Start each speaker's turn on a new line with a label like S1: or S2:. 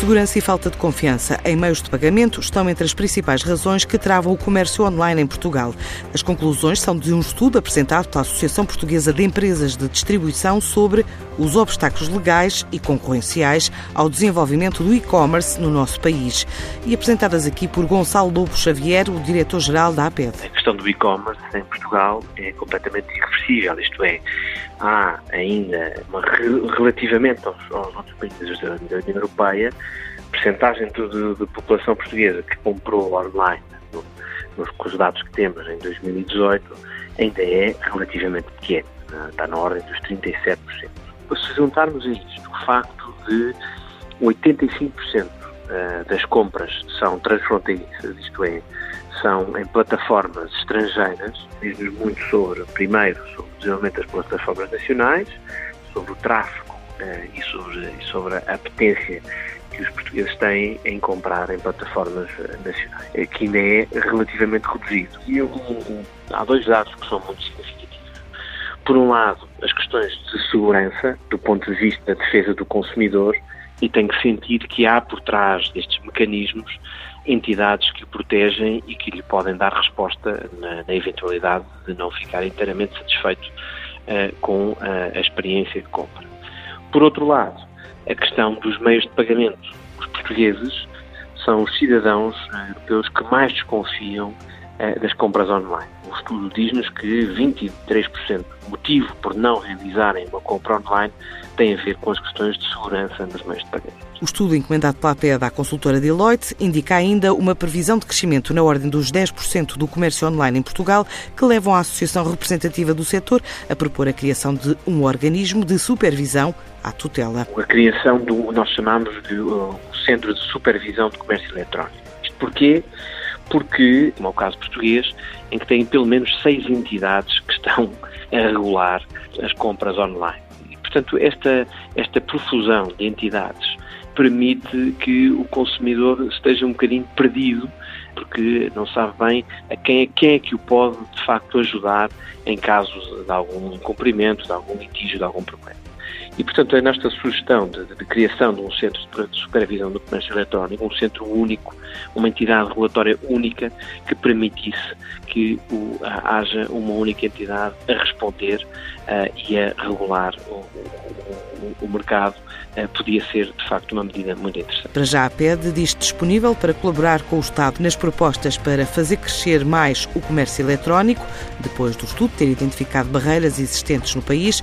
S1: Segurança e falta de confiança em meios de pagamento estão entre as principais razões que travam o comércio online em Portugal. As conclusões são de um estudo apresentado pela Associação Portuguesa de Empresas de Distribuição sobre os obstáculos legais e concorrenciais ao desenvolvimento do e-commerce no nosso país. E apresentadas aqui por Gonçalo Lobo Xavier, o diretor-geral da APED.
S2: A questão do e-commerce em Portugal é completamente irreversível, isto é, há ainda, uma, relativamente aos, aos outros países da, União Europeia, percentagem de, população portuguesa que comprou online, no, nos, com os dados que temos em 2018, ainda é relativamente pequeno, né? está na ordem dos 37%. Se juntarmos a isto o facto de 85% eh, das compras são transfronteiriças, isto é, são em plataformas estrangeiras, diz-nos muito sobre, primeiro, sobre o desenvolvimento das plataformas nacionais, sobre o tráfego eh, e, sobre, e sobre a apetência que os portugueses têm em comprar em plataformas eh, nacionais, que ainda é relativamente reduzido. E um, há dois dados que são muito significativos. Por um lado, as questões de segurança, do ponto de vista da defesa do consumidor, e tem que sentir que há por trás destes mecanismos entidades que o protegem e que lhe podem dar resposta na, na eventualidade de não ficar inteiramente satisfeito uh, com uh, a experiência de compra. Por outro lado, a questão dos meios de pagamento. Os portugueses são os cidadãos uh, europeus que mais desconfiam das compras online. O estudo diz-nos que 23% motivo por não realizarem uma compra online tem a ver com as questões de segurança nos meios de pagamento.
S1: O estudo encomendado pela APED à consultora Deloitte indica ainda uma previsão de crescimento na ordem dos 10% do comércio online em Portugal, que levam a Associação Representativa do Setor a propor a criação de um organismo de supervisão à tutela.
S2: A criação do nós chamamos de uh, Centro de Supervisão de Comércio Eletrónico. Isto porquê? Porque, como é o caso português, em que tem pelo menos seis entidades que estão a regular as compras online. Portanto, esta, esta profusão de entidades permite que o consumidor esteja um bocadinho perdido, porque não sabe bem a quem é, quem é que o pode de facto ajudar em caso de algum incumprimento, de algum litígio, de algum problema. E, portanto, a nossa sugestão de, de, criação de um centro de supervisão do comércio eletrónico, um centro único, uma entidade regulatória única que permitisse que o, haja uma única entidade a responder uh, e a regular o, o, o mercado, uh, podia ser, de facto, uma medida muito interessante.
S1: Para já, a PED diz disponível para colaborar com o Estado nas propostas para fazer crescer mais o comércio eletrónico, depois do estudo ter identificado barreiras existentes no país